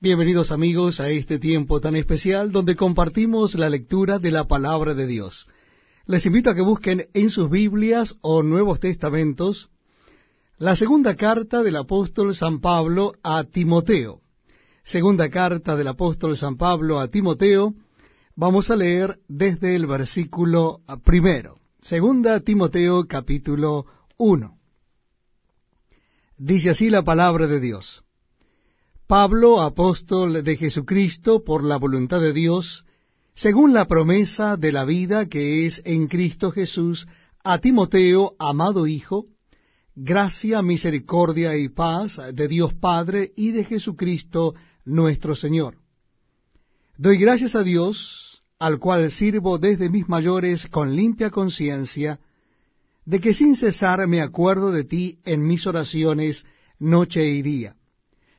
Bienvenidos amigos a este tiempo tan especial donde compartimos la lectura de la palabra de Dios. Les invito a que busquen en sus Biblias o Nuevos Testamentos la segunda carta del apóstol San Pablo a Timoteo. Segunda carta del apóstol San Pablo a Timoteo, vamos a leer desde el versículo primero. Segunda Timoteo capítulo 1. Dice así la palabra de Dios. Pablo, apóstol de Jesucristo por la voluntad de Dios, según la promesa de la vida que es en Cristo Jesús, a Timoteo, amado Hijo, gracia, misericordia y paz de Dios Padre y de Jesucristo nuestro Señor. Doy gracias a Dios, al cual sirvo desde mis mayores con limpia conciencia, de que sin cesar me acuerdo de ti en mis oraciones noche y día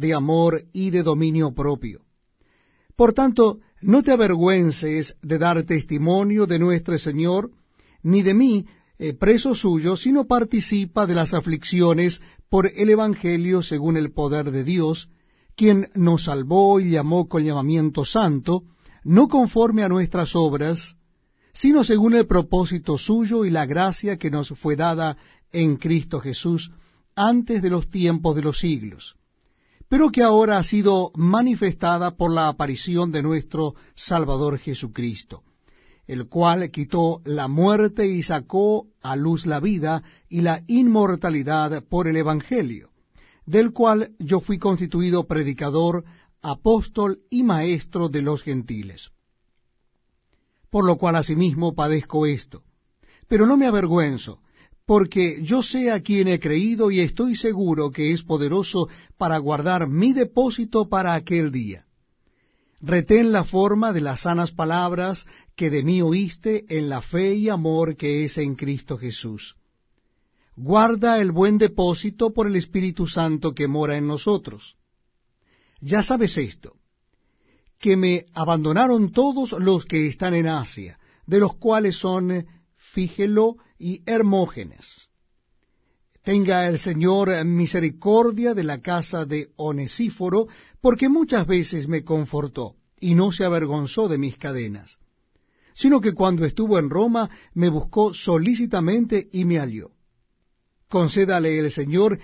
de amor y de dominio propio. Por tanto, no te avergüences de dar testimonio de nuestro Señor, ni de mí, eh, preso suyo, sino participa de las aflicciones por el Evangelio según el poder de Dios, quien nos salvó y llamó con llamamiento santo, no conforme a nuestras obras, sino según el propósito suyo y la gracia que nos fue dada en Cristo Jesús antes de los tiempos de los siglos pero que ahora ha sido manifestada por la aparición de nuestro Salvador Jesucristo, el cual quitó la muerte y sacó a luz la vida y la inmortalidad por el Evangelio, del cual yo fui constituido predicador, apóstol y maestro de los gentiles. Por lo cual asimismo padezco esto, pero no me avergüenzo, porque yo sé a quien he creído y estoy seguro que es poderoso para guardar mi depósito para aquel día. Retén la forma de las sanas palabras que de mí oíste en la fe y amor que es en Cristo Jesús. Guarda el buen depósito por el Espíritu Santo que mora en nosotros. Ya sabes esto, que me abandonaron todos los que están en Asia, de los cuales son Fígelo y Hermógenes. Tenga el Señor misericordia de la casa de Onesíforo, porque muchas veces me confortó y no se avergonzó de mis cadenas, sino que cuando estuvo en Roma me buscó solícitamente y me halló. Concédale el Señor